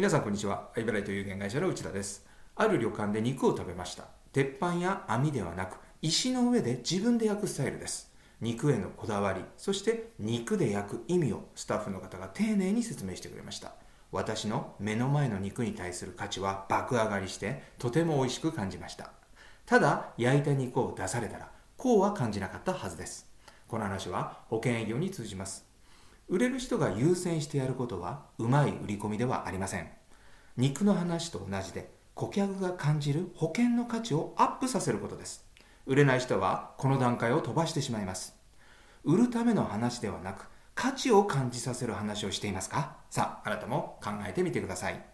皆さんこんにちは。アイバライト有限会社の内田です。ある旅館で肉を食べました。鉄板や網ではなく石の上で自分で焼くスタイルです。肉へのこだわりそして肉で焼く意味をスタッフの方が丁寧に説明してくれました。私の目の前の肉に対する価値は爆上がりしてとても美味しく感じました。ただ焼いた肉を出されたらこうは感じなかったはずです。この話は保険営業に通じます。売れる人が優先してやることはうまい売り込みではありません。肉の話と同じで顧客が感じる保険の価値をアップさせることです。売れない人はこの段階を飛ばしてしまいます。売るための話ではなく価値を感じさせる話をしていますか？さああなたも考えてみてください。